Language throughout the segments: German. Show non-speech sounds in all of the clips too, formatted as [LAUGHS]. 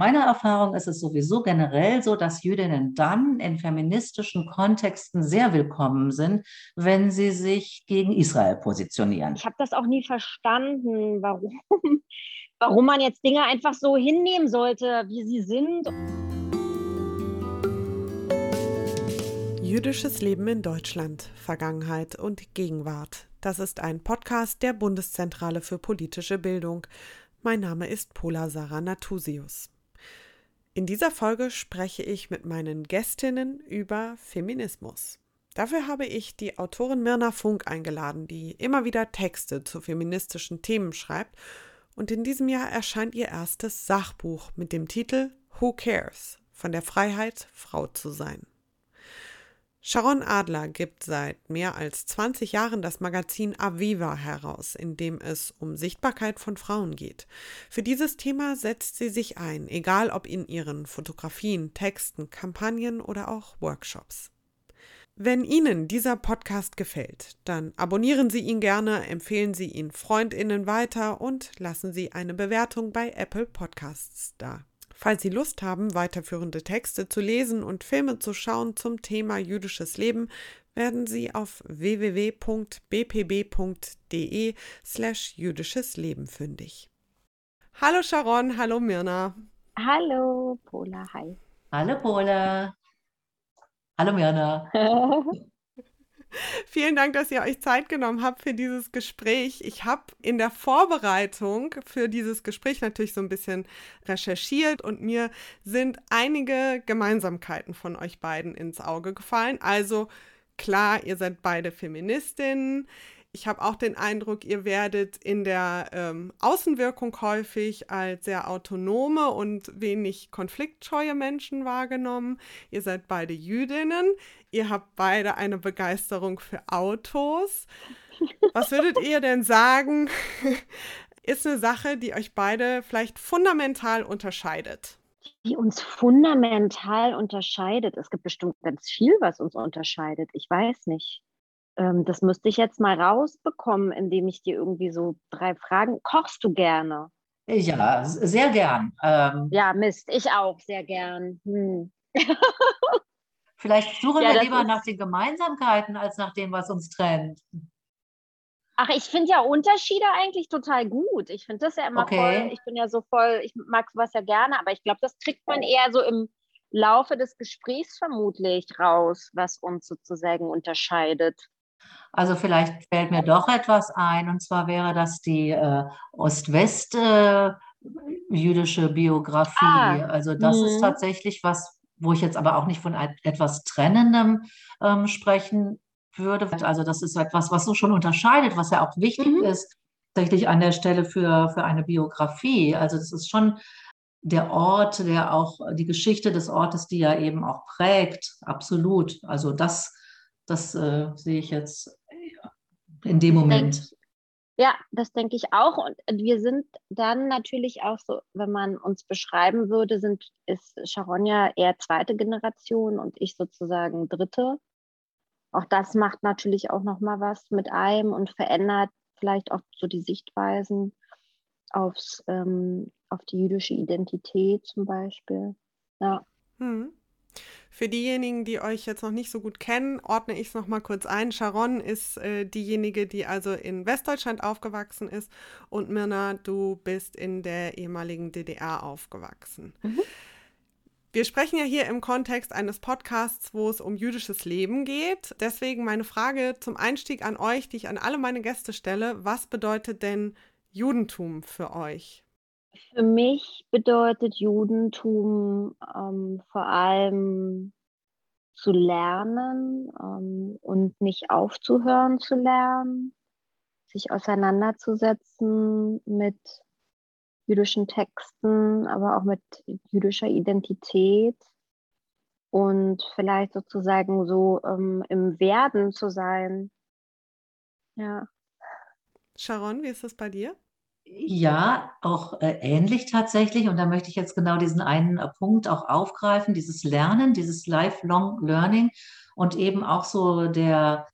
meiner Erfahrung ist es sowieso generell so, dass Jüdinnen dann in feministischen Kontexten sehr willkommen sind, wenn sie sich gegen Israel positionieren. Ich habe das auch nie verstanden, warum, [LAUGHS] warum man jetzt Dinge einfach so hinnehmen sollte, wie sie sind. Jüdisches Leben in Deutschland, Vergangenheit und Gegenwart. Das ist ein Podcast der Bundeszentrale für politische Bildung. Mein Name ist Pola Sarah Natusius. In dieser Folge spreche ich mit meinen Gästinnen über Feminismus. Dafür habe ich die Autorin Mirna Funk eingeladen, die immer wieder Texte zu feministischen Themen schreibt. Und in diesem Jahr erscheint ihr erstes Sachbuch mit dem Titel Who Cares? Von der Freiheit, Frau zu sein. Sharon Adler gibt seit mehr als 20 Jahren das Magazin Aviva heraus, in dem es um Sichtbarkeit von Frauen geht. Für dieses Thema setzt sie sich ein, egal ob in ihren Fotografien, Texten, Kampagnen oder auch Workshops. Wenn Ihnen dieser Podcast gefällt, dann abonnieren Sie ihn gerne, empfehlen Sie ihn Freundinnen weiter und lassen Sie eine Bewertung bei Apple Podcasts da. Falls Sie Lust haben, weiterführende Texte zu lesen und Filme zu schauen zum Thema jüdisches Leben, werden Sie auf www.bpb.de slash jüdisches Leben fündig. Hallo Sharon, hallo Mirna. Hallo Pola, hi. Hallo Pola. Hallo Mirna. [LAUGHS] Vielen Dank, dass ihr euch Zeit genommen habt für dieses Gespräch. Ich habe in der Vorbereitung für dieses Gespräch natürlich so ein bisschen recherchiert und mir sind einige Gemeinsamkeiten von euch beiden ins Auge gefallen. Also klar, ihr seid beide Feministinnen. Ich habe auch den Eindruck, ihr werdet in der ähm, Außenwirkung häufig als sehr autonome und wenig konfliktscheue Menschen wahrgenommen. Ihr seid beide Jüdinnen. Ihr habt beide eine Begeisterung für Autos. Was würdet ihr denn sagen, [LAUGHS] ist eine Sache, die euch beide vielleicht fundamental unterscheidet? Die uns fundamental unterscheidet. Es gibt bestimmt ganz viel, was uns unterscheidet. Ich weiß nicht. Ähm, das müsste ich jetzt mal rausbekommen, indem ich dir irgendwie so drei Fragen. Kochst du gerne? Ja, sehr gern. Ähm, ja, Mist, ich auch sehr gern. Hm. [LAUGHS] Vielleicht suchen ja, wir lieber nach den Gemeinsamkeiten als nach dem, was uns trennt. Ach, ich finde ja Unterschiede eigentlich total gut. Ich finde das ja immer okay. voll. Ich bin ja so voll, ich mag sowas ja gerne, aber ich glaube, das kriegt man eher so im Laufe des Gesprächs vermutlich raus, was uns sozusagen unterscheidet. Also vielleicht fällt mir doch etwas ein, und zwar wäre das die äh, Ost-West-jüdische äh, Biografie. Ah, also das mh. ist tatsächlich was, wo ich jetzt aber auch nicht von etwas Trennendem ähm, sprechen würde. Also das ist etwas, was so schon unterscheidet, was ja auch wichtig mhm. ist, tatsächlich an der Stelle für, für eine Biografie. Also das ist schon der Ort, der auch die Geschichte des Ortes, die ja eben auch prägt, absolut. Also das das äh, sehe ich jetzt in dem Moment. Ja, das denke ich auch. Und wir sind dann natürlich auch so, wenn man uns beschreiben würde, sind, ist Sharon ja eher zweite Generation und ich sozusagen dritte. Auch das macht natürlich auch nochmal was mit einem und verändert vielleicht auch so die Sichtweisen aufs, ähm, auf die jüdische Identität zum Beispiel. Ja. Hm. Für diejenigen, die euch jetzt noch nicht so gut kennen, ordne ich es nochmal kurz ein. Sharon ist äh, diejenige, die also in Westdeutschland aufgewachsen ist und Mirna, du bist in der ehemaligen DDR aufgewachsen. Mhm. Wir sprechen ja hier im Kontext eines Podcasts, wo es um jüdisches Leben geht. Deswegen meine Frage zum Einstieg an euch, die ich an alle meine Gäste stelle. Was bedeutet denn Judentum für euch? Für mich bedeutet Judentum ähm, vor allem zu lernen ähm, und nicht aufzuhören zu lernen, sich auseinanderzusetzen mit jüdischen Texten, aber auch mit jüdischer Identität und vielleicht sozusagen so ähm, im Werden zu sein. Ja. Sharon, wie ist das bei dir? Ja, auch äh, ähnlich tatsächlich. Und da möchte ich jetzt genau diesen einen äh, Punkt auch aufgreifen, dieses Lernen, dieses Lifelong Learning und eben auch so der,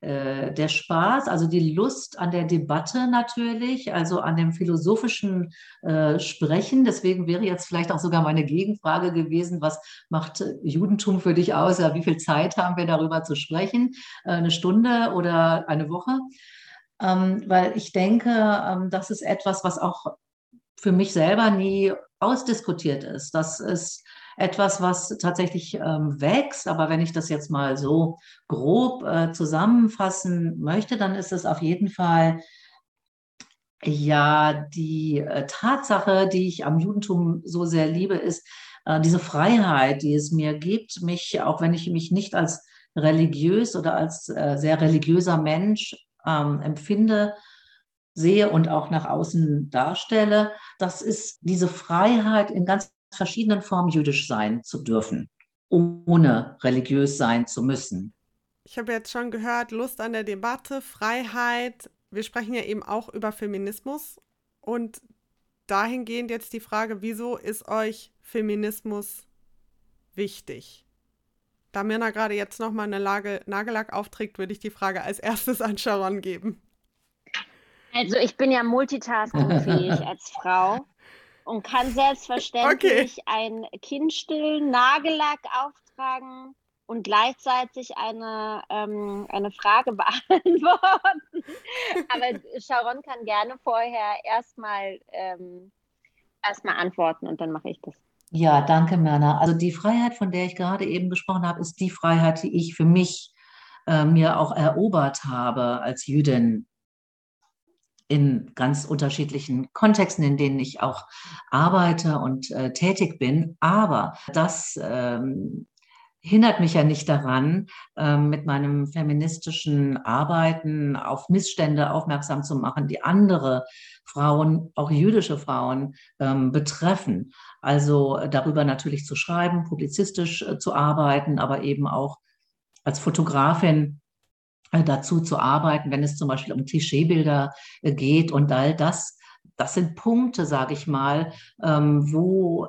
äh, der Spaß, also die Lust an der Debatte natürlich, also an dem philosophischen äh, Sprechen. Deswegen wäre jetzt vielleicht auch sogar meine Gegenfrage gewesen, was macht Judentum für dich aus? Ja, wie viel Zeit haben wir darüber zu sprechen? Äh, eine Stunde oder eine Woche? Ähm, weil ich denke, ähm, das ist etwas, was auch für mich selber nie ausdiskutiert ist. Das ist etwas, was tatsächlich ähm, wächst. Aber wenn ich das jetzt mal so grob äh, zusammenfassen möchte, dann ist es auf jeden Fall ja die äh, Tatsache, die ich am Judentum so sehr liebe, ist äh, diese Freiheit, die es mir gibt, mich, auch wenn ich mich nicht als religiös oder als sehr religiöser Mensch ähm, empfinde, sehe und auch nach außen darstelle. Das ist diese Freiheit in ganz verschiedenen Formen jüdisch sein zu dürfen, ohne religiös sein zu müssen. Ich habe jetzt schon gehört, Lust an der Debatte, Freiheit. Wir sprechen ja eben auch über Feminismus. Und dahingehend jetzt die Frage, wieso ist euch Feminismus wichtig? Da Mirna gerade jetzt nochmal eine Lage, Nagellack aufträgt, würde ich die Frage als erstes an Sharon geben. Also ich bin ja multitaskingfähig [LAUGHS] als Frau und kann selbstverständlich okay. ein Kind stillen, Nagellack auftragen und gleichzeitig eine, ähm, eine Frage [LAUGHS] beantworten. Aber Sharon kann gerne vorher erstmal ähm, erstmal antworten und dann mache ich das. Ja, danke, Myrna. Also die Freiheit, von der ich gerade eben gesprochen habe, ist die Freiheit, die ich für mich äh, mir auch erobert habe als Jüdin in ganz unterschiedlichen Kontexten, in denen ich auch arbeite und äh, tätig bin. Aber das ähm, hindert mich ja nicht daran, äh, mit meinem feministischen Arbeiten auf Missstände aufmerksam zu machen, die andere Frauen, auch jüdische Frauen, ähm, betreffen. Also darüber natürlich zu schreiben, publizistisch äh, zu arbeiten, aber eben auch als Fotografin äh, dazu zu arbeiten, wenn es zum Beispiel um Klischeebilder äh, geht und all das. Das sind Punkte, sage ich mal, ähm, wo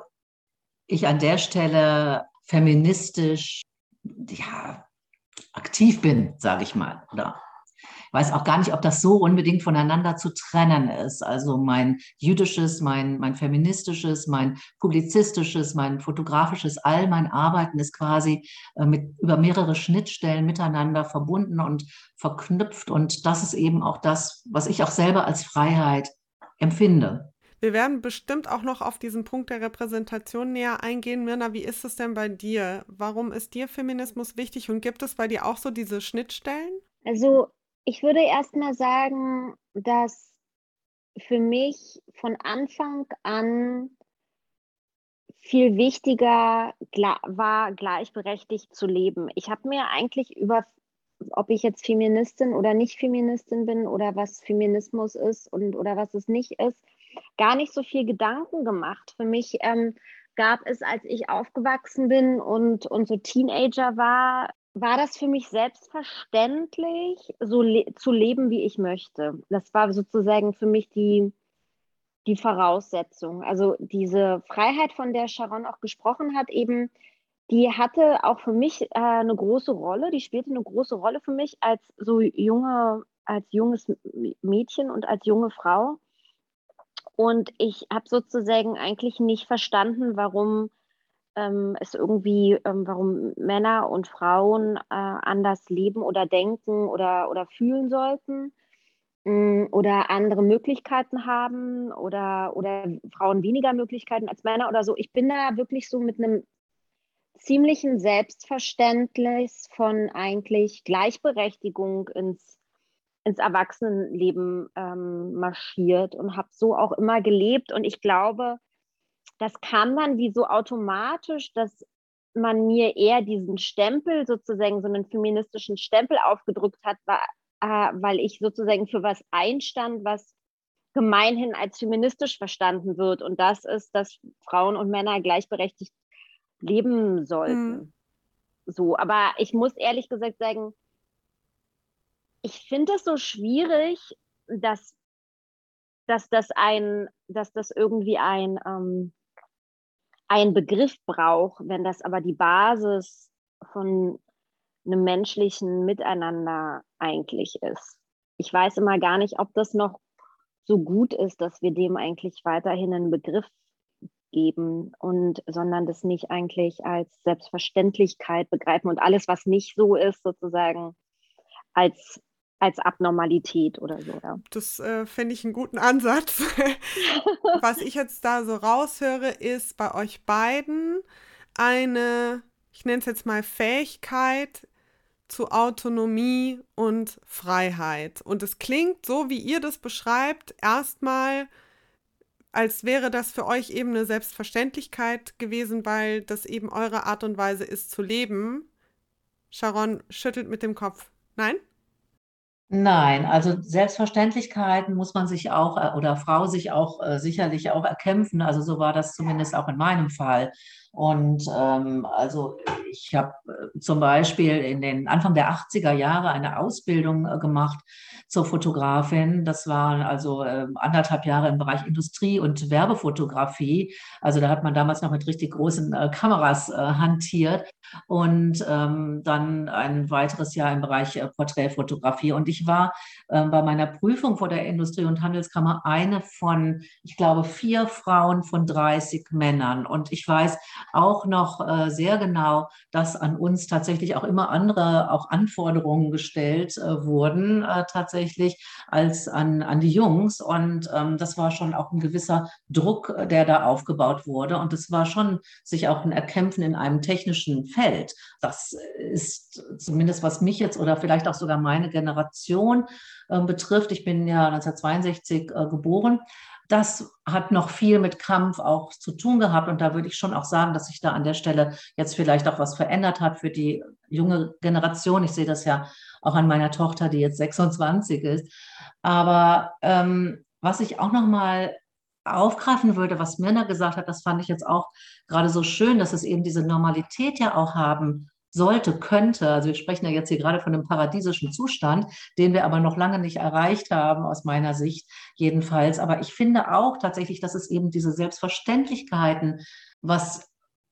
ich an der Stelle feministisch ja, aktiv bin, sage ich mal, oder weiß auch gar nicht, ob das so unbedingt voneinander zu trennen ist. Also mein jüdisches, mein, mein feministisches, mein publizistisches, mein fotografisches, all mein Arbeiten ist quasi äh, mit, über mehrere Schnittstellen miteinander verbunden und verknüpft. Und das ist eben auch das, was ich auch selber als Freiheit empfinde. Wir werden bestimmt auch noch auf diesen Punkt der Repräsentation näher eingehen. Mirna, wie ist es denn bei dir? Warum ist dir Feminismus wichtig und gibt es bei dir auch so diese Schnittstellen? Also ich würde erst mal sagen, dass für mich von Anfang an viel wichtiger war, gleichberechtigt zu leben. Ich habe mir eigentlich über, ob ich jetzt Feministin oder nicht Feministin bin oder was Feminismus ist und oder was es nicht ist, gar nicht so viel Gedanken gemacht. Für mich ähm, gab es, als ich aufgewachsen bin und, und so Teenager war, war das für mich selbstverständlich, so le zu leben, wie ich möchte. Das war sozusagen für mich die, die Voraussetzung. Also diese Freiheit, von der Sharon auch gesprochen hat, eben, die hatte auch für mich äh, eine große Rolle, die spielte eine große Rolle für mich als so junge, als junges Mädchen und als junge Frau. Und ich habe sozusagen eigentlich nicht verstanden, warum ähm, es irgendwie, ähm, warum Männer und Frauen äh, anders leben oder denken oder, oder fühlen sollten mh, mm, oder andere Möglichkeiten haben oder, oder Frauen weniger Möglichkeiten als Männer oder so. Ich bin da wirklich so mit einem ziemlichen Selbstverständnis von eigentlich Gleichberechtigung ins, ins Erwachsenenleben ähm, marschiert und habe so auch immer gelebt. Und ich glaube, das kam dann wie so automatisch, dass man mir eher diesen Stempel, sozusagen so einen feministischen Stempel aufgedrückt hat, war, äh, weil ich sozusagen für was einstand, was gemeinhin als feministisch verstanden wird. Und das ist, dass Frauen und Männer gleichberechtigt leben sollten. Mhm. So, aber ich muss ehrlich gesagt sagen, ich finde es so schwierig, dass, dass das ein, dass das irgendwie ein ähm, einen Begriff braucht, wenn das aber die Basis von einem menschlichen Miteinander eigentlich ist. Ich weiß immer gar nicht, ob das noch so gut ist, dass wir dem eigentlich weiterhin einen Begriff geben und sondern das nicht eigentlich als Selbstverständlichkeit begreifen und alles, was nicht so ist, sozusagen als als Abnormalität oder so. Ja. Das äh, finde ich einen guten Ansatz. [LAUGHS] Was ich jetzt da so raushöre, ist bei euch beiden eine, ich nenne es jetzt mal Fähigkeit zu Autonomie und Freiheit. Und es klingt so, wie ihr das beschreibt, erstmal, als wäre das für euch eben eine Selbstverständlichkeit gewesen, weil das eben eure Art und Weise ist zu leben. Sharon schüttelt mit dem Kopf. Nein? Nein, also Selbstverständlichkeiten muss man sich auch äh, oder Frau sich auch äh, sicherlich auch erkämpfen. Also so war das zumindest auch in meinem Fall. Und ähm, also ich habe äh, zum Beispiel in den Anfang der 80er Jahre eine Ausbildung äh, gemacht zur Fotografin. Das waren also äh, anderthalb Jahre im Bereich Industrie- und Werbefotografie. Also da hat man damals noch mit richtig großen äh, Kameras äh, hantiert und ähm, dann ein weiteres Jahr im Bereich äh, Porträtfotografie. Und ich war äh, bei meiner Prüfung vor der Industrie- und Handelskammer eine von, ich glaube, vier Frauen von 30 Männern. Und ich weiß auch noch äh, sehr genau, dass an uns tatsächlich auch immer andere auch Anforderungen gestellt äh, wurden, äh, tatsächlich als an, an die Jungs. Und ähm, das war schon auch ein gewisser Druck, der da aufgebaut wurde. Und es war schon sich auch ein Erkämpfen in einem technischen Feld. Das ist zumindest, was mich jetzt oder vielleicht auch sogar meine Generation betrifft. Ich bin ja 1962 äh, geboren. Das hat noch viel mit Kampf auch zu tun gehabt. Und da würde ich schon auch sagen, dass sich da an der Stelle jetzt vielleicht auch was verändert hat für die junge Generation. Ich sehe das ja auch an meiner Tochter, die jetzt 26 ist. Aber ähm, was ich auch noch mal aufgreifen würde, was Mirna gesagt hat, das fand ich jetzt auch gerade so schön, dass es eben diese Normalität ja auch haben sollte, könnte. Also wir sprechen ja jetzt hier gerade von einem paradiesischen Zustand, den wir aber noch lange nicht erreicht haben, aus meiner Sicht jedenfalls. Aber ich finde auch tatsächlich, dass es eben diese Selbstverständlichkeiten, was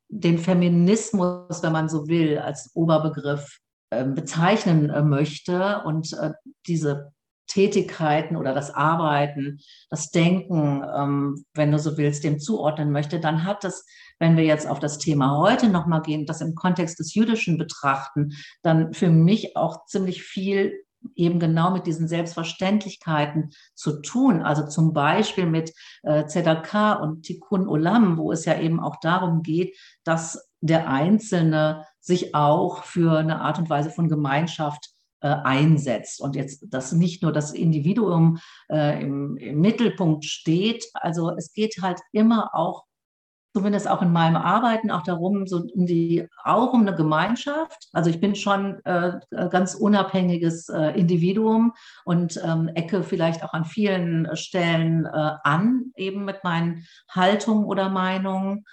den Feminismus, wenn man so will, als Oberbegriff ähm, bezeichnen äh, möchte und äh, diese Tätigkeiten oder das Arbeiten, das Denken, ähm, wenn du so willst, dem zuordnen möchte, dann hat das, wenn wir jetzt auf das Thema heute nochmal gehen, das im Kontext des Jüdischen betrachten, dann für mich auch ziemlich viel eben genau mit diesen Selbstverständlichkeiten zu tun. Also zum Beispiel mit äh, ZDK und Tikkun Olam, wo es ja eben auch darum geht, dass der Einzelne sich auch für eine Art und Weise von Gemeinschaft äh, einsetzt und jetzt, dass nicht nur das Individuum äh, im, im Mittelpunkt steht. Also es geht halt immer auch zumindest auch in meinem Arbeiten auch darum, so um die, auch um eine Gemeinschaft. Also ich bin schon äh, ganz unabhängiges äh, Individuum und ähm, ecke vielleicht auch an vielen Stellen äh, an, eben mit meinen Haltungen oder Meinungen.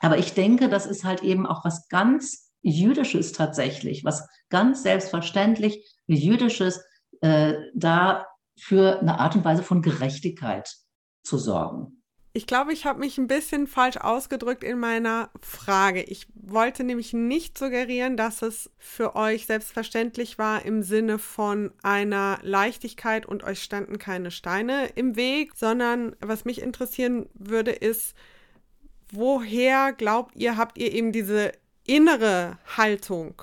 Aber ich denke, das ist halt eben auch was ganz Jüdisches tatsächlich, was ganz selbstverständlich Jüdisches, äh, da für eine Art und Weise von Gerechtigkeit zu sorgen. Ich glaube, ich habe mich ein bisschen falsch ausgedrückt in meiner Frage. Ich wollte nämlich nicht suggerieren, dass es für euch selbstverständlich war im Sinne von einer Leichtigkeit und euch standen keine Steine im Weg, sondern was mich interessieren würde, ist, woher glaubt ihr, habt ihr eben diese innere Haltung,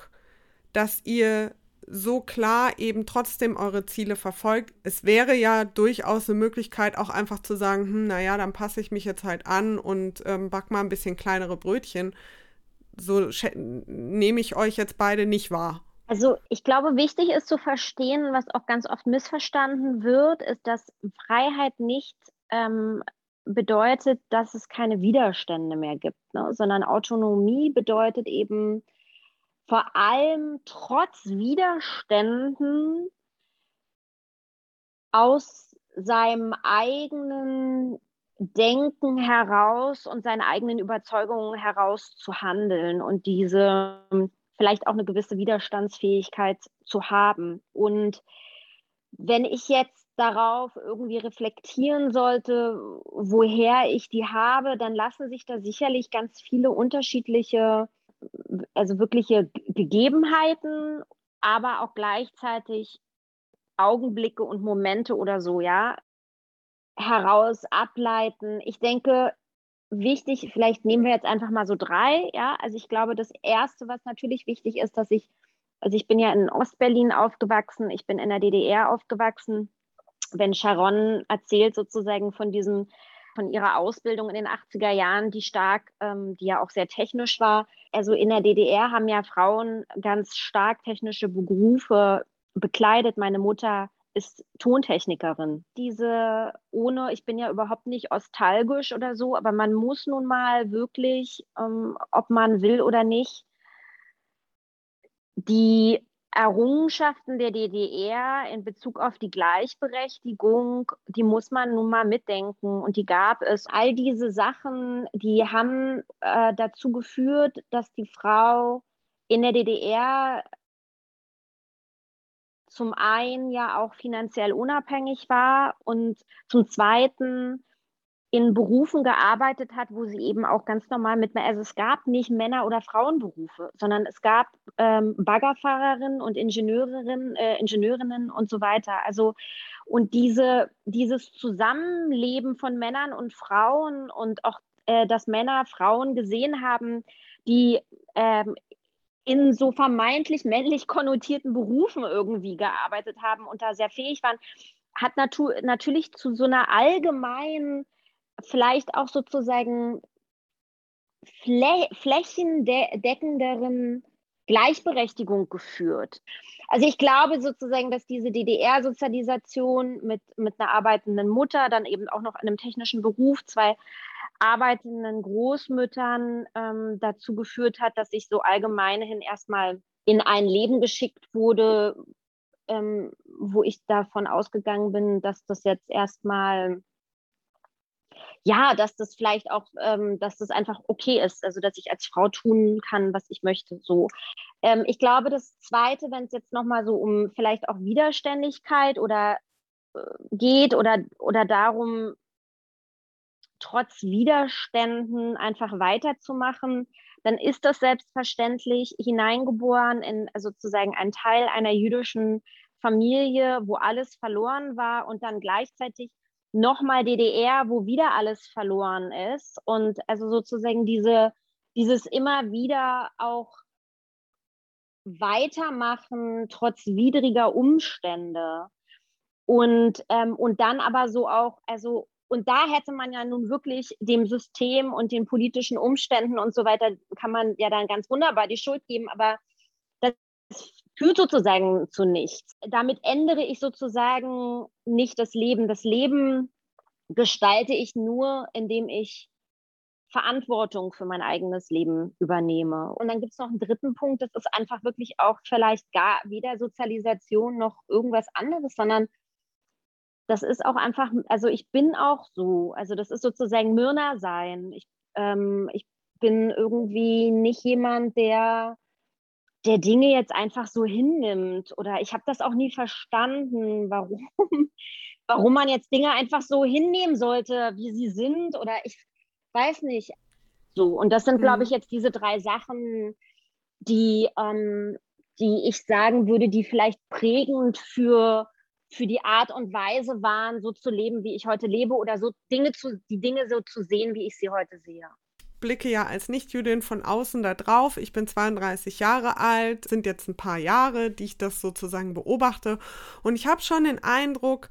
dass ihr so klar eben trotzdem eure Ziele verfolgt. Es wäre ja durchaus eine Möglichkeit, auch einfach zu sagen, hm, naja, dann passe ich mich jetzt halt an und ähm, back mal ein bisschen kleinere Brötchen. So nehme ich euch jetzt beide nicht wahr. Also ich glaube, wichtig ist zu verstehen, was auch ganz oft missverstanden wird, ist, dass Freiheit nicht ähm, bedeutet, dass es keine Widerstände mehr gibt, ne? sondern Autonomie bedeutet eben vor allem trotz Widerständen aus seinem eigenen Denken heraus und seine eigenen Überzeugungen heraus zu handeln und diese vielleicht auch eine gewisse Widerstandsfähigkeit zu haben. Und wenn ich jetzt darauf irgendwie reflektieren sollte, woher ich die habe, dann lassen sich da sicherlich ganz viele unterschiedliche also wirkliche Gegebenheiten, aber auch gleichzeitig Augenblicke und Momente oder so, ja, heraus ableiten. Ich denke, wichtig, vielleicht nehmen wir jetzt einfach mal so drei, ja. Also ich glaube, das erste, was natürlich wichtig ist, dass ich, also ich bin ja in Ostberlin aufgewachsen, ich bin in der DDR aufgewachsen. Wenn Sharon erzählt sozusagen von diesem, von ihrer Ausbildung in den 80er Jahren, die stark, ähm, die ja auch sehr technisch war. Also in der DDR haben ja Frauen ganz stark technische Berufe bekleidet. Meine Mutter ist Tontechnikerin. Diese ohne, ich bin ja überhaupt nicht ostalgisch oder so, aber man muss nun mal wirklich, ähm, ob man will oder nicht, die Errungenschaften der DDR in Bezug auf die Gleichberechtigung, die muss man nun mal mitdenken und die gab es. All diese Sachen, die haben äh, dazu geführt, dass die Frau in der DDR zum einen ja auch finanziell unabhängig war und zum zweiten in Berufen gearbeitet hat, wo sie eben auch ganz normal mit, also es gab nicht Männer- oder Frauenberufe, sondern es gab ähm, Baggerfahrerinnen und Ingenieurinnen, äh, Ingenieurinnen und so weiter. Also und diese, dieses Zusammenleben von Männern und Frauen und auch, äh, dass Männer Frauen gesehen haben, die ähm, in so vermeintlich männlich konnotierten Berufen irgendwie gearbeitet haben und da sehr fähig waren, hat natu natürlich zu so einer allgemeinen, vielleicht auch sozusagen flä flächendeckenderen Gleichberechtigung geführt. Also ich glaube sozusagen, dass diese DDR-Sozialisation mit, mit einer arbeitenden Mutter, dann eben auch noch einem technischen Beruf, zwei arbeitenden Großmüttern ähm, dazu geführt hat, dass ich so allgemeinhin erstmal in ein Leben geschickt wurde, ähm, wo ich davon ausgegangen bin, dass das jetzt erstmal ja, dass das vielleicht auch, ähm, dass das einfach okay ist, also dass ich als Frau tun kann, was ich möchte. So, ähm, ich glaube, das Zweite, wenn es jetzt noch mal so um vielleicht auch Widerständigkeit oder äh, geht oder oder darum, trotz Widerständen einfach weiterzumachen, dann ist das selbstverständlich hineingeboren in sozusagen ein Teil einer jüdischen Familie, wo alles verloren war und dann gleichzeitig nochmal DDR, wo wieder alles verloren ist. Und also sozusagen diese, dieses immer wieder auch weitermachen trotz widriger Umstände. Und, ähm, und dann aber so auch, also und da hätte man ja nun wirklich dem System und den politischen Umständen und so weiter, kann man ja dann ganz wunderbar die Schuld geben, aber das führt sozusagen zu nichts. Damit ändere ich sozusagen nicht das Leben. Das Leben gestalte ich nur, indem ich Verantwortung für mein eigenes Leben übernehme. Und dann gibt es noch einen dritten Punkt, das ist einfach wirklich auch vielleicht gar weder Sozialisation noch irgendwas anderes, sondern das ist auch einfach, also ich bin auch so, also das ist sozusagen Myrna sein. Ich, ähm, ich bin irgendwie nicht jemand, der, der Dinge jetzt einfach so hinnimmt oder ich habe das auch nie verstanden, warum, [LAUGHS] warum man jetzt Dinge einfach so hinnehmen sollte, wie sie sind oder ich weiß nicht. So, und das sind, glaube mhm. ich, jetzt diese drei Sachen, die, ähm, die ich sagen würde, die vielleicht prägend für für die Art und Weise waren, so zu leben, wie ich heute lebe oder so Dinge zu, die Dinge so zu sehen, wie ich sie heute sehe blicke ja als Nichtjüdin von außen da drauf. Ich bin 32 Jahre alt, sind jetzt ein paar Jahre, die ich das sozusagen beobachte. Und ich habe schon den Eindruck,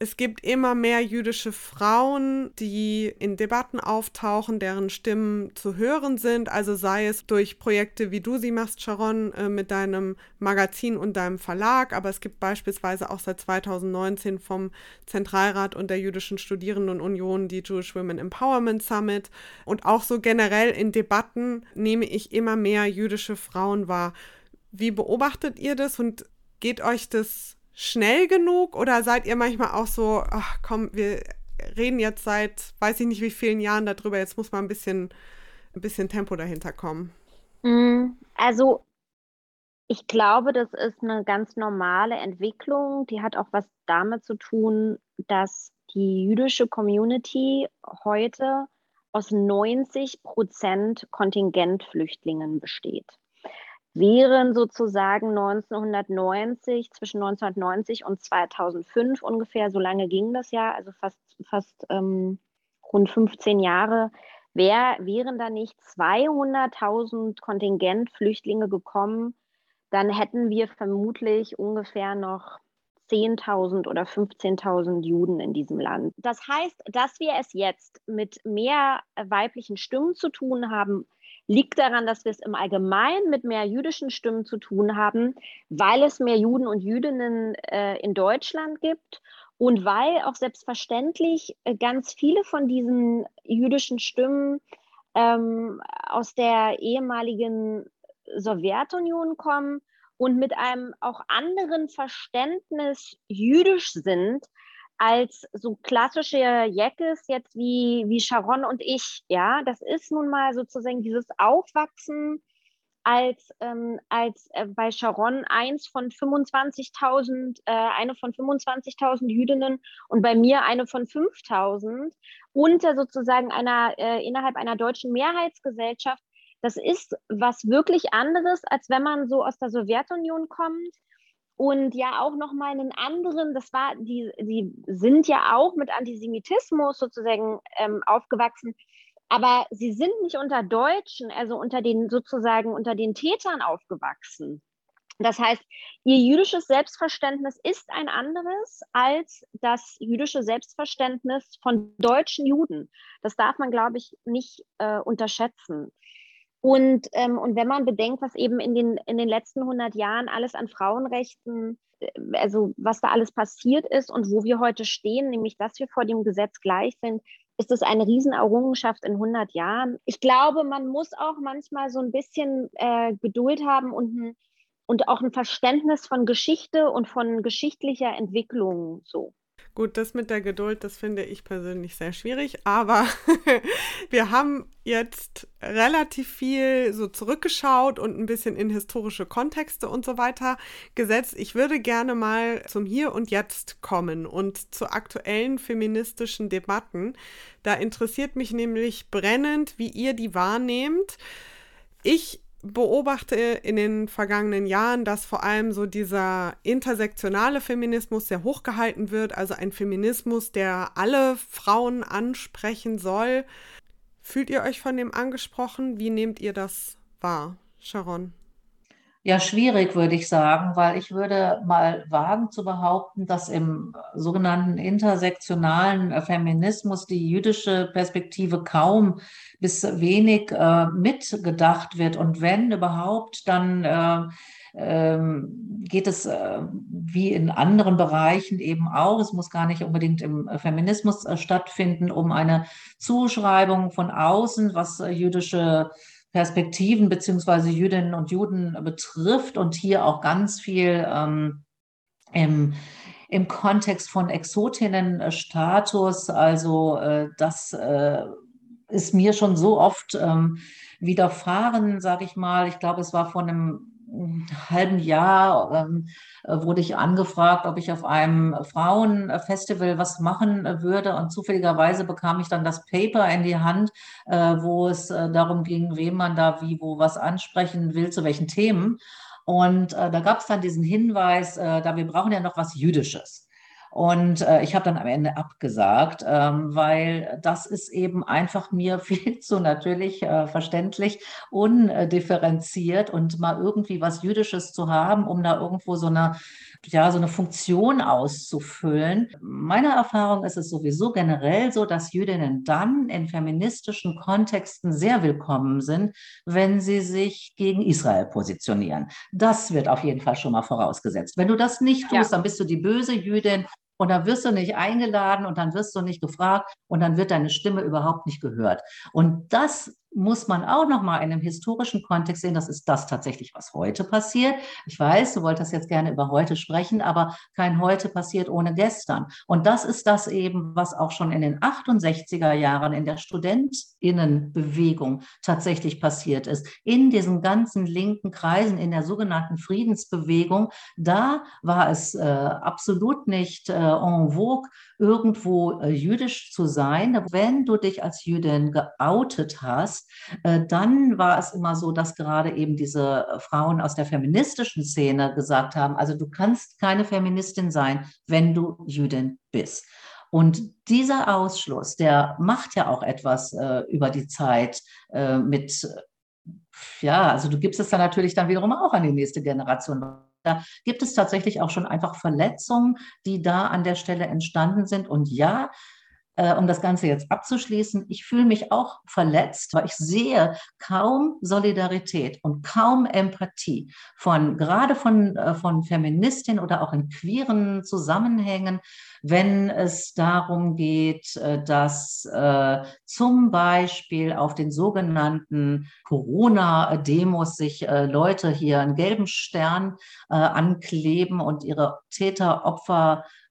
es gibt immer mehr jüdische Frauen, die in Debatten auftauchen, deren Stimmen zu hören sind. Also sei es durch Projekte, wie du sie machst, Sharon, äh, mit deinem Magazin und deinem Verlag. Aber es gibt beispielsweise auch seit 2019 vom Zentralrat und der Jüdischen Studierendenunion die Jewish Women Empowerment Summit. Und auch so generell in Debatten nehme ich immer mehr jüdische Frauen wahr. Wie beobachtet ihr das und geht euch das schnell genug oder seid ihr manchmal auch so, ach komm, wir reden jetzt seit weiß ich nicht wie vielen Jahren darüber, jetzt muss mal ein bisschen, ein bisschen Tempo dahinter kommen? Mm, also ich glaube, das ist eine ganz normale Entwicklung. Die hat auch was damit zu tun, dass die jüdische Community heute aus 90 Prozent Kontingentflüchtlingen besteht. Während sozusagen 1990, zwischen 1990 und 2005 ungefähr, so lange ging das ja, also fast, fast ähm, rund 15 Jahre, wär, wären da nicht 200.000 Kontingentflüchtlinge gekommen, dann hätten wir vermutlich ungefähr noch 10.000 oder 15.000 Juden in diesem Land. Das heißt, dass wir es jetzt mit mehr weiblichen Stimmen zu tun haben, liegt daran, dass wir es im Allgemeinen mit mehr jüdischen Stimmen zu tun haben, weil es mehr Juden und Jüdinnen äh, in Deutschland gibt und weil auch selbstverständlich äh, ganz viele von diesen jüdischen Stimmen ähm, aus der ehemaligen Sowjetunion kommen und mit einem auch anderen Verständnis jüdisch sind als so klassische Jeckes jetzt wie, wie Sharon und ich. Ja, das ist nun mal sozusagen dieses Aufwachsen als, ähm, als äh, bei Sharon eins von 25.000, äh, eine von 25.000 Jüdinnen und bei mir eine von 5.000 unter sozusagen einer, äh, innerhalb einer deutschen Mehrheitsgesellschaft das ist was wirklich anderes, als wenn man so aus der Sowjetunion kommt und ja auch nochmal einen anderen, das war, die, die sind ja auch mit Antisemitismus sozusagen ähm, aufgewachsen, aber sie sind nicht unter Deutschen, also unter den sozusagen unter den Tätern aufgewachsen. Das heißt, ihr jüdisches Selbstverständnis ist ein anderes als das jüdische Selbstverständnis von deutschen Juden. Das darf man, glaube ich, nicht äh, unterschätzen. Und, ähm, und wenn man bedenkt, was eben in den, in den letzten 100 Jahren alles an Frauenrechten, äh, also was da alles passiert ist und wo wir heute stehen, nämlich dass wir vor dem Gesetz gleich sind, ist es eine Riesenerrungenschaft in 100 Jahren. Ich glaube, man muss auch manchmal so ein bisschen äh, Geduld haben und, und auch ein Verständnis von Geschichte und von geschichtlicher Entwicklung so. Gut, das mit der Geduld, das finde ich persönlich sehr schwierig, aber [LAUGHS] wir haben jetzt relativ viel so zurückgeschaut und ein bisschen in historische Kontexte und so weiter gesetzt. Ich würde gerne mal zum Hier und Jetzt kommen und zu aktuellen feministischen Debatten. Da interessiert mich nämlich brennend, wie ihr die wahrnehmt. Ich beobachte in den vergangenen Jahren, dass vor allem so dieser intersektionale Feminismus sehr hochgehalten wird, also ein Feminismus, der alle Frauen ansprechen soll. Fühlt ihr euch von dem angesprochen? Wie nehmt ihr das wahr, Sharon? Ja, schwierig würde ich sagen, weil ich würde mal wagen zu behaupten, dass im sogenannten intersektionalen Feminismus die jüdische Perspektive kaum bis wenig äh, mitgedacht wird. Und wenn überhaupt, dann äh, ähm, geht es äh, wie in anderen Bereichen eben auch, es muss gar nicht unbedingt im Feminismus äh, stattfinden, um eine Zuschreibung von außen, was äh, jüdische Perspektiven beziehungsweise Jüdinnen und Juden betrifft und hier auch ganz viel ähm, im, im Kontext von Exotinnenstatus. Also äh, das äh, ist mir schon so oft ähm, widerfahren, sage ich mal. Ich glaube, es war vor einem halben Jahr ähm, äh, wurde ich angefragt, ob ich auf einem Frauenfestival was machen äh, würde. Und zufälligerweise bekam ich dann das Paper in die Hand, äh, wo es äh, darum ging, wem man da wie, wo was ansprechen will, zu welchen Themen. Und äh, da gab es dann diesen Hinweis, äh, da wir brauchen ja noch was Jüdisches. Und äh, ich habe dann am Ende abgesagt, ähm, weil das ist eben einfach mir [LAUGHS] viel zu natürlich äh, verständlich, undifferenziert und mal irgendwie was Jüdisches zu haben, um da irgendwo so eine ja, so eine Funktion auszufüllen. Meiner Erfahrung ist es sowieso generell so, dass Jüdinnen dann in feministischen Kontexten sehr willkommen sind, wenn sie sich gegen Israel positionieren. Das wird auf jeden Fall schon mal vorausgesetzt. Wenn du das nicht tust, ja. dann bist du die böse Jüdin und dann wirst du nicht eingeladen und dann wirst du nicht gefragt und dann wird deine Stimme überhaupt nicht gehört. Und das muss man auch noch mal in einem historischen Kontext sehen, das ist das tatsächlich, was heute passiert. Ich weiß, du wolltest jetzt gerne über heute sprechen, aber kein heute passiert ohne gestern. Und das ist das eben, was auch schon in den 68er Jahren in der Studentinnenbewegung tatsächlich passiert ist. In diesen ganzen linken Kreisen, in der sogenannten Friedensbewegung, da war es äh, absolut nicht äh, en vogue, irgendwo äh, jüdisch zu sein. Wenn du dich als Jüdin geoutet hast, äh, dann war es immer so, dass gerade eben diese äh, Frauen aus der feministischen Szene gesagt haben, also du kannst keine Feministin sein, wenn du Jüdin bist. Und dieser Ausschluss, der macht ja auch etwas äh, über die Zeit äh, mit, ja, also du gibst es dann natürlich dann wiederum auch an die nächste Generation da gibt es tatsächlich auch schon einfach Verletzungen, die da an der Stelle entstanden sind. Und ja, äh, um das Ganze jetzt abzuschließen, ich fühle mich auch verletzt, weil ich sehe kaum Solidarität und kaum Empathie von gerade von, äh, von Feministinnen oder auch in queeren Zusammenhängen, wenn es darum geht, äh, dass zum Beispiel auf den sogenannten Corona-Demos sich Leute hier einen gelben Stern ankleben und ihre Täter-Opfer äh, ähm,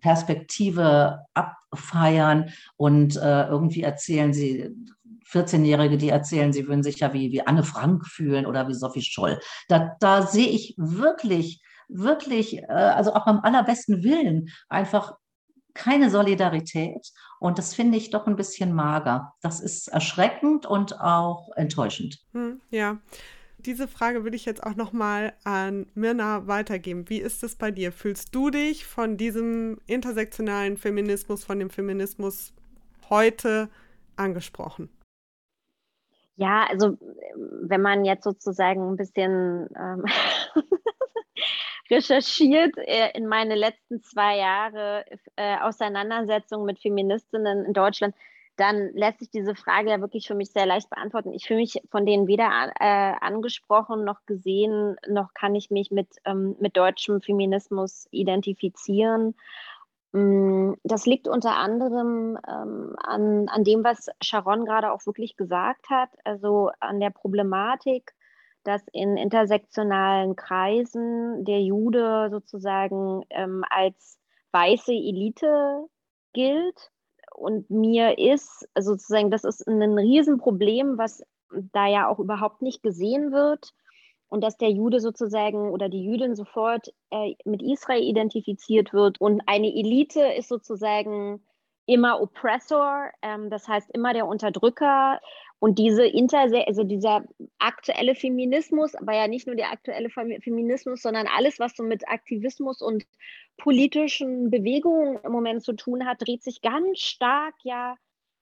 Perspektive abfeiern und äh, irgendwie erzählen sie, 14-Jährige, die erzählen, sie würden sich ja wie, wie Anne Frank fühlen oder wie Sophie Scholl. Da, da sehe ich wirklich, wirklich, äh, also auch beim allerbesten Willen einfach keine Solidarität. Und das finde ich doch ein bisschen mager. Das ist erschreckend und auch enttäuschend. Hm, ja diese Frage würde ich jetzt auch nochmal an Mirna weitergeben. Wie ist es bei dir? Fühlst du dich von diesem intersektionalen Feminismus, von dem Feminismus heute angesprochen? Ja, also wenn man jetzt sozusagen ein bisschen ähm, [LAUGHS] recherchiert äh, in meine letzten zwei Jahre äh, Auseinandersetzung mit Feministinnen in Deutschland, dann lässt sich diese Frage ja wirklich für mich sehr leicht beantworten. Ich fühle mich von denen weder äh, angesprochen noch gesehen, noch kann ich mich mit, ähm, mit deutschem Feminismus identifizieren. Mm, das liegt unter anderem ähm, an, an dem, was Sharon gerade auch wirklich gesagt hat, also an der Problematik, dass in intersektionalen Kreisen der Jude sozusagen ähm, als weiße Elite gilt und mir ist sozusagen, das ist ein Riesenproblem, was da ja auch überhaupt nicht gesehen wird. Und dass der Jude sozusagen oder die Jüdin sofort äh, mit Israel identifiziert wird. Und eine Elite ist sozusagen immer Oppressor, ähm, das heißt immer der Unterdrücker. Und diese Inter also dieser aktuelle Feminismus, aber ja nicht nur der aktuelle Feminismus, sondern alles, was so mit Aktivismus und politischen Bewegungen im Moment zu tun hat, dreht sich ganz stark ja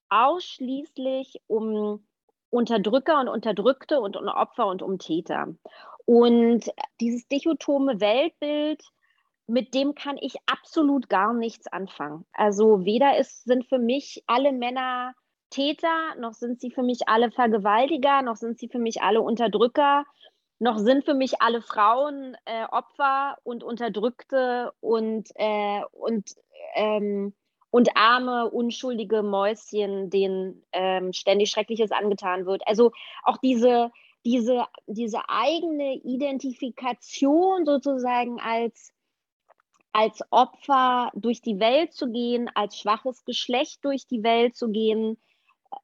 ausschließlich um Unterdrücker und Unterdrückte und um Opfer und um Täter. Und dieses dichotome Weltbild, mit dem kann ich absolut gar nichts anfangen. Also weder ist, sind für mich alle Männer Täter, noch sind sie für mich alle Vergewaltiger, noch sind sie für mich alle Unterdrücker, noch sind für mich alle Frauen äh, Opfer und Unterdrückte und, äh, und, ähm, und arme, unschuldige Mäuschen, denen ähm, ständig Schreckliches angetan wird. Also auch diese, diese, diese eigene Identifikation sozusagen als als Opfer durch die Welt zu gehen, als schwaches Geschlecht durch die Welt zu gehen,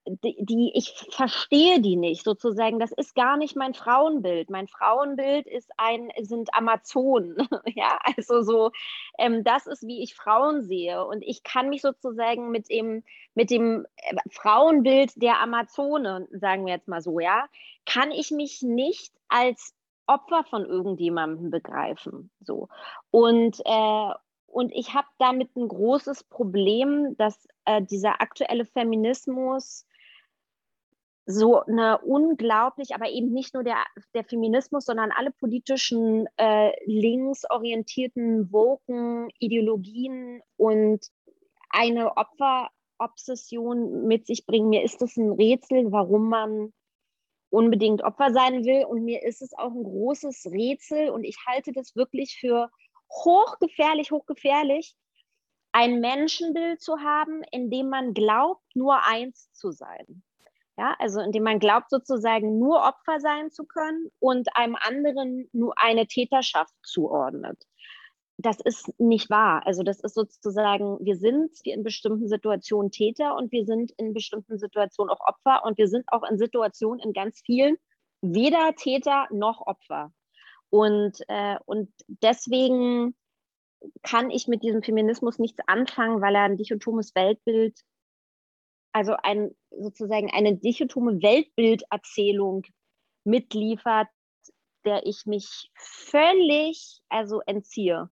die, die, ich verstehe die nicht sozusagen. Das ist gar nicht mein Frauenbild. Mein Frauenbild ist ein, sind Amazonen. [LAUGHS] ja, also so, ähm, das ist, wie ich Frauen sehe. Und ich kann mich sozusagen mit dem, mit dem äh, Frauenbild der Amazone, sagen wir jetzt mal so, ja, kann ich mich nicht als Opfer von irgendjemandem begreifen. So. Und, äh, und ich habe damit ein großes Problem, dass äh, dieser aktuelle Feminismus so eine unglaublich, aber eben nicht nur der, der Feminismus, sondern alle politischen äh, linksorientierten Woken, Ideologien und eine Opferobsession mit sich bringen. Mir ist es ein Rätsel, warum man unbedingt Opfer sein will. Und mir ist es auch ein großes Rätsel und ich halte das wirklich für hochgefährlich, hochgefährlich, ein Menschenbild zu haben, in dem man glaubt, nur eins zu sein. Ja, also indem man glaubt, sozusagen nur Opfer sein zu können und einem anderen nur eine Täterschaft zuordnet. Das ist nicht wahr. Also das ist sozusagen, wir sind in bestimmten Situationen Täter und wir sind in bestimmten Situationen auch Opfer und wir sind auch in Situationen in ganz vielen weder Täter noch Opfer. Und, äh, und deswegen kann ich mit diesem Feminismus nichts anfangen, weil er ein dichotomes Weltbild also ein, sozusagen eine dichotome Weltbilderzählung mitliefert, der ich mich völlig also entziehe.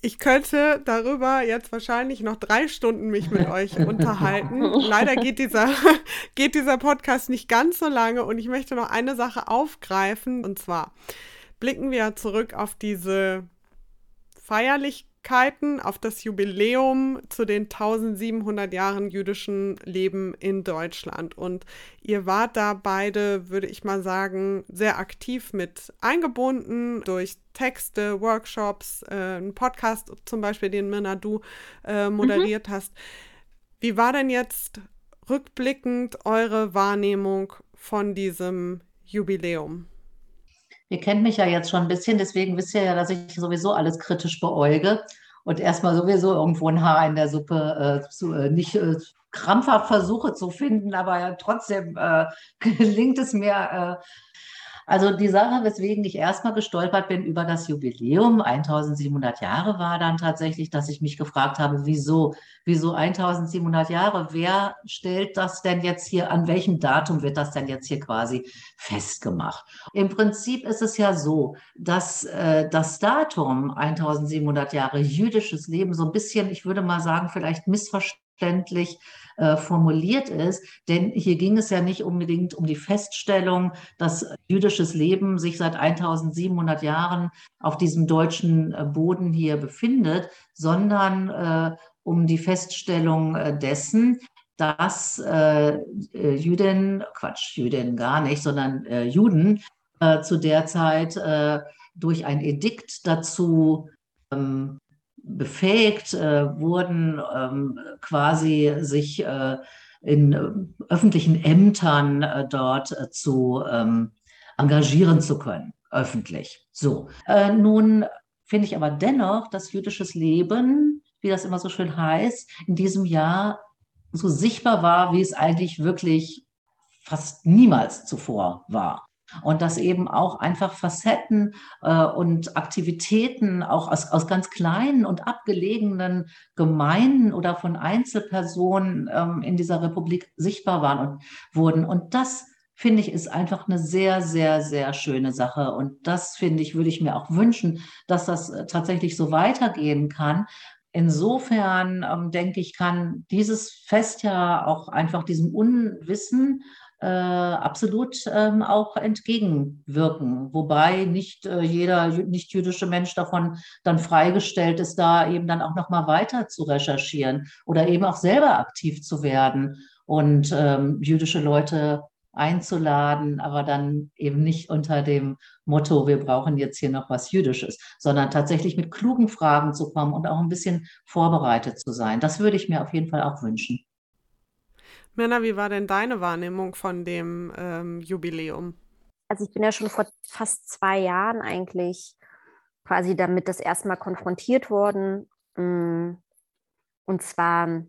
Ich könnte darüber jetzt wahrscheinlich noch drei Stunden mich mit euch [LAUGHS] unterhalten. Leider geht dieser, [LAUGHS] geht dieser Podcast nicht ganz so lange und ich möchte noch eine Sache aufgreifen. Und zwar blicken wir zurück auf diese feierlich Neuigkeiten auf das Jubiläum zu den 1700 Jahren jüdischen Leben in Deutschland. Und ihr wart da beide, würde ich mal sagen, sehr aktiv mit eingebunden durch Texte, Workshops, äh, einen Podcast zum Beispiel, den Mirna du äh, moderiert mhm. hast. Wie war denn jetzt rückblickend eure Wahrnehmung von diesem Jubiläum? Ihr kennt mich ja jetzt schon ein bisschen, deswegen wisst ihr ja, dass ich sowieso alles kritisch beäuge und erstmal sowieso irgendwo ein Haar in der Suppe äh, zu, äh, nicht äh, krampfhaft versuche zu finden, aber ja, trotzdem äh, [LAUGHS] gelingt es mir, äh, also die Sache, weswegen ich erstmal gestolpert bin über das Jubiläum, 1700 Jahre war dann tatsächlich, dass ich mich gefragt habe, wieso, wieso 1700 Jahre? Wer stellt das denn jetzt hier, an welchem Datum wird das denn jetzt hier quasi festgemacht? Im Prinzip ist es ja so, dass äh, das Datum 1700 Jahre jüdisches Leben so ein bisschen, ich würde mal sagen, vielleicht missverständlich äh, formuliert ist. Denn hier ging es ja nicht unbedingt um die Feststellung, dass jüdisches Leben sich seit 1700 Jahren auf diesem deutschen äh, Boden hier befindet, sondern äh, um die Feststellung äh, dessen, dass äh, Jüdinnen, Quatsch, Jüdinnen gar nicht, sondern äh, Juden äh, zu der Zeit durch ein Edikt dazu ähm, befähigt äh, wurden, ähm, quasi sich äh, in äh, öffentlichen Ämtern äh, dort äh, zu ähm, engagieren zu können, öffentlich. So. Nun finde ich aber dennoch, dass jüdisches Leben, wie das immer so schön heißt, in diesem Jahr so sichtbar war, wie es eigentlich wirklich fast niemals zuvor war. Und dass eben auch einfach Facetten äh, und Aktivitäten auch aus, aus ganz kleinen und abgelegenen Gemeinden oder von Einzelpersonen ähm, in dieser Republik sichtbar waren und wurden. Und das finde ich, ist einfach eine sehr, sehr, sehr schöne Sache. Und das finde ich, würde ich mir auch wünschen, dass das äh, tatsächlich so weitergehen kann. Insofern ähm, denke ich, kann dieses Fest ja auch einfach diesem Unwissen äh, absolut ähm, auch entgegenwirken. Wobei nicht äh, jeder nicht-jüdische Mensch davon dann freigestellt ist, da eben dann auch nochmal weiter zu recherchieren oder eben auch selber aktiv zu werden und ähm, jüdische Leute einzuladen, aber dann eben nicht unter dem Motto, wir brauchen jetzt hier noch was Jüdisches, sondern tatsächlich mit klugen Fragen zu kommen und auch ein bisschen vorbereitet zu sein. Das würde ich mir auf jeden Fall auch wünschen. Männer, wie war denn deine Wahrnehmung von dem ähm, Jubiläum? Also ich bin ja schon vor fast zwei Jahren eigentlich quasi damit das erste Mal konfrontiert worden. Mm, und zwar,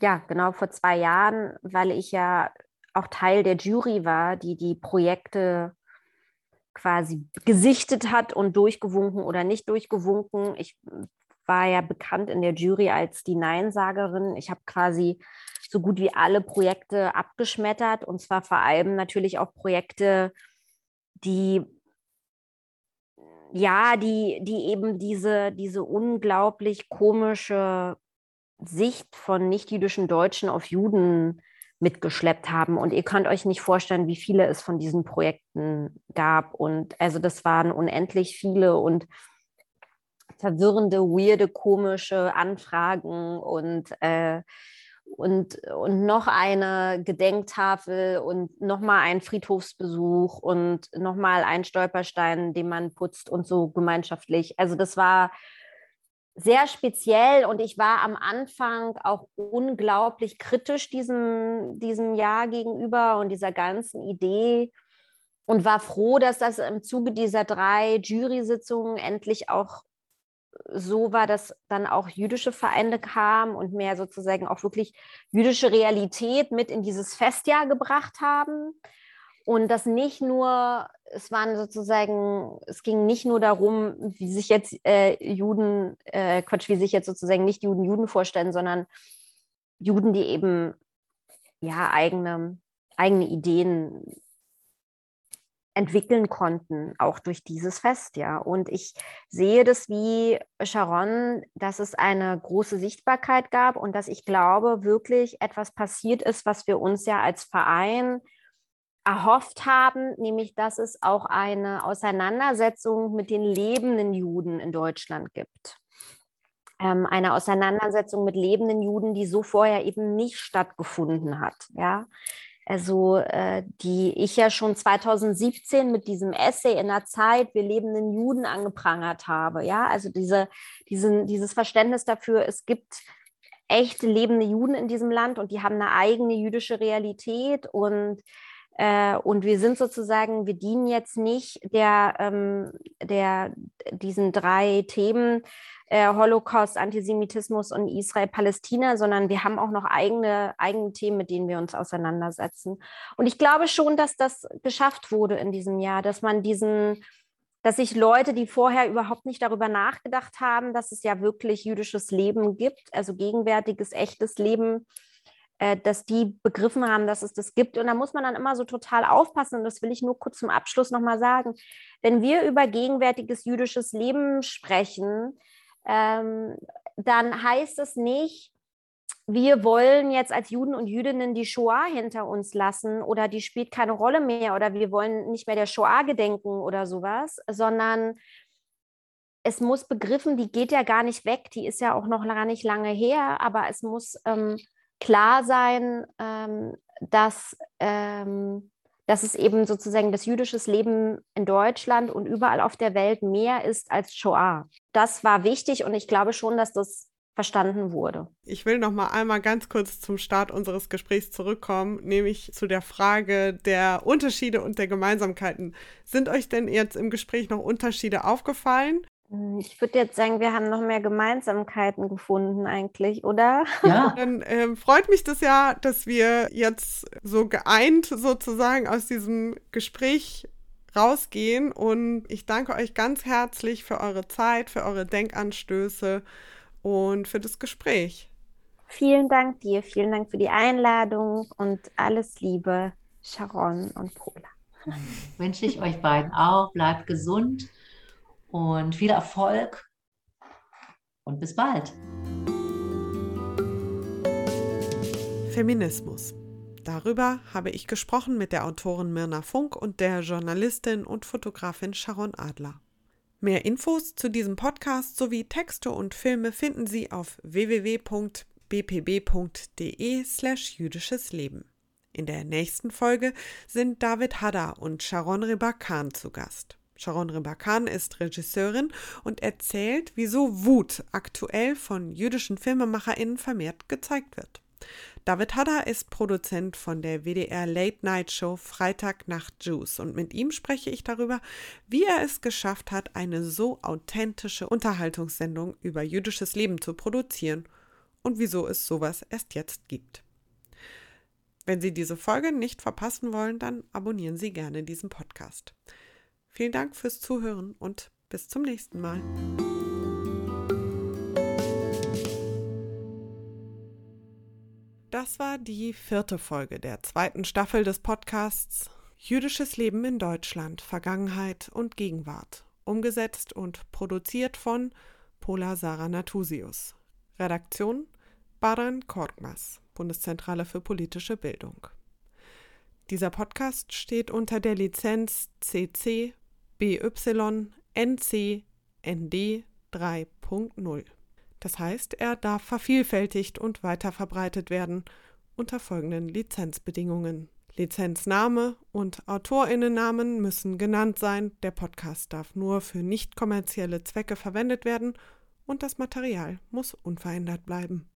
ja, genau vor zwei Jahren, weil ich ja auch Teil der Jury war, die die Projekte quasi gesichtet hat und durchgewunken oder nicht durchgewunken. Ich war ja bekannt in der Jury als die Neinsagerin. Ich habe quasi so gut wie alle Projekte abgeschmettert und zwar vor allem natürlich auch Projekte, die ja, die, die eben diese, diese unglaublich komische Sicht von nicht-jüdischen Deutschen auf Juden mitgeschleppt haben. Und ihr könnt euch nicht vorstellen, wie viele es von diesen Projekten gab. Und also das waren unendlich viele und verwirrende, weirde, komische Anfragen und äh, und, und noch eine Gedenktafel und nochmal ein Friedhofsbesuch und nochmal ein Stolperstein, den man putzt und so gemeinschaftlich. Also das war, sehr speziell und ich war am Anfang auch unglaublich kritisch diesem, diesem Jahr gegenüber und dieser ganzen Idee und war froh, dass das im Zuge dieser drei Jury-Sitzungen endlich auch so war, dass dann auch jüdische Vereine kamen und mehr sozusagen auch wirklich jüdische Realität mit in dieses Festjahr gebracht haben. Und das nicht nur, es waren sozusagen, es ging nicht nur darum, wie sich jetzt äh, Juden, äh, Quatsch, wie sich jetzt sozusagen nicht Juden Juden vorstellen, sondern Juden, die eben ja eigene, eigene Ideen entwickeln konnten, auch durch dieses Fest, ja. Und ich sehe das wie Sharon, dass es eine große Sichtbarkeit gab und dass ich glaube, wirklich etwas passiert ist, was wir uns ja als Verein erhofft haben, nämlich dass es auch eine Auseinandersetzung mit den lebenden Juden in Deutschland gibt. Ähm, eine Auseinandersetzung mit lebenden Juden, die so vorher eben nicht stattgefunden hat. Ja? Also äh, die ich ja schon 2017 mit diesem Essay in der Zeit, wir lebenden Juden angeprangert habe. Ja, also diese, diesen, dieses Verständnis dafür, es gibt echte lebende Juden in diesem Land und die haben eine eigene jüdische Realität und äh, und wir sind sozusagen, wir dienen jetzt nicht der, ähm, der diesen drei Themen äh, Holocaust, Antisemitismus und Israel-Palästina, sondern wir haben auch noch eigene, eigene Themen, mit denen wir uns auseinandersetzen. Und ich glaube schon, dass das geschafft wurde in diesem Jahr, dass man diesen, dass sich Leute, die vorher überhaupt nicht darüber nachgedacht haben, dass es ja wirklich jüdisches Leben gibt, also gegenwärtiges, echtes Leben, äh, dass die begriffen haben, dass es das gibt. Und da muss man dann immer so total aufpassen. Und das will ich nur kurz zum Abschluss nochmal sagen. Wenn wir über gegenwärtiges jüdisches Leben sprechen, ähm, dann heißt es nicht, wir wollen jetzt als Juden und Jüdinnen die Shoah hinter uns lassen oder die spielt keine Rolle mehr oder wir wollen nicht mehr der Shoah gedenken oder sowas, sondern es muss begriffen, die geht ja gar nicht weg, die ist ja auch noch gar nicht lange her, aber es muss ähm, klar sein, ähm, dass, ähm, dass es eben sozusagen das jüdische Leben in Deutschland und überall auf der Welt mehr ist als Shoah. Das war wichtig und ich glaube schon, dass das verstanden wurde. Ich will noch mal einmal ganz kurz zum Start unseres Gesprächs zurückkommen, nämlich zu der Frage der Unterschiede und der Gemeinsamkeiten. Sind euch denn jetzt im Gespräch noch Unterschiede aufgefallen? Hm, ich würde jetzt sagen, wir haben noch mehr Gemeinsamkeiten gefunden eigentlich, oder? Ja. [LAUGHS] Dann äh, freut mich das ja, dass wir jetzt so geeint sozusagen aus diesem Gespräch rausgehen. Und ich danke euch ganz herzlich für eure Zeit, für eure Denkanstöße und für das Gespräch. Vielen Dank dir, vielen Dank für die Einladung und alles Liebe, Sharon und Pola. Wünsche ich euch beiden auch. Bleibt gesund und viel Erfolg und bis bald. Feminismus. Darüber habe ich gesprochen mit der Autorin Mirna Funk und der Journalistin und Fotografin Sharon Adler. Mehr Infos zu diesem Podcast sowie Texte und Filme finden Sie auf www.bpb.de/slash jüdisches Leben. In der nächsten Folge sind David Hadda und Sharon Ribakan zu Gast. Sharon Ribakan ist Regisseurin und erzählt, wieso Wut aktuell von jüdischen FilmemacherInnen vermehrt gezeigt wird. David Hadda ist Produzent von der WDR Late Night Show Freitag Nacht Juice und mit ihm spreche ich darüber, wie er es geschafft hat, eine so authentische Unterhaltungssendung über jüdisches Leben zu produzieren und wieso es sowas erst jetzt gibt. Wenn Sie diese Folge nicht verpassen wollen, dann abonnieren Sie gerne diesen Podcast. Vielen Dank fürs Zuhören und bis zum nächsten Mal. Das war die vierte Folge der zweiten Staffel des Podcasts Jüdisches Leben in Deutschland, Vergangenheit und Gegenwart, umgesetzt und produziert von Pola Sarah Natusius. Redaktion Baran Korkmaz, Bundeszentrale für politische Bildung. Dieser Podcast steht unter der Lizenz CC BY-NC ND 3.0. Das heißt, er darf vervielfältigt und weiterverbreitet werden unter folgenden Lizenzbedingungen. Lizenzname und Autorinnennamen müssen genannt sein. Der Podcast darf nur für nicht kommerzielle Zwecke verwendet werden und das Material muss unverändert bleiben.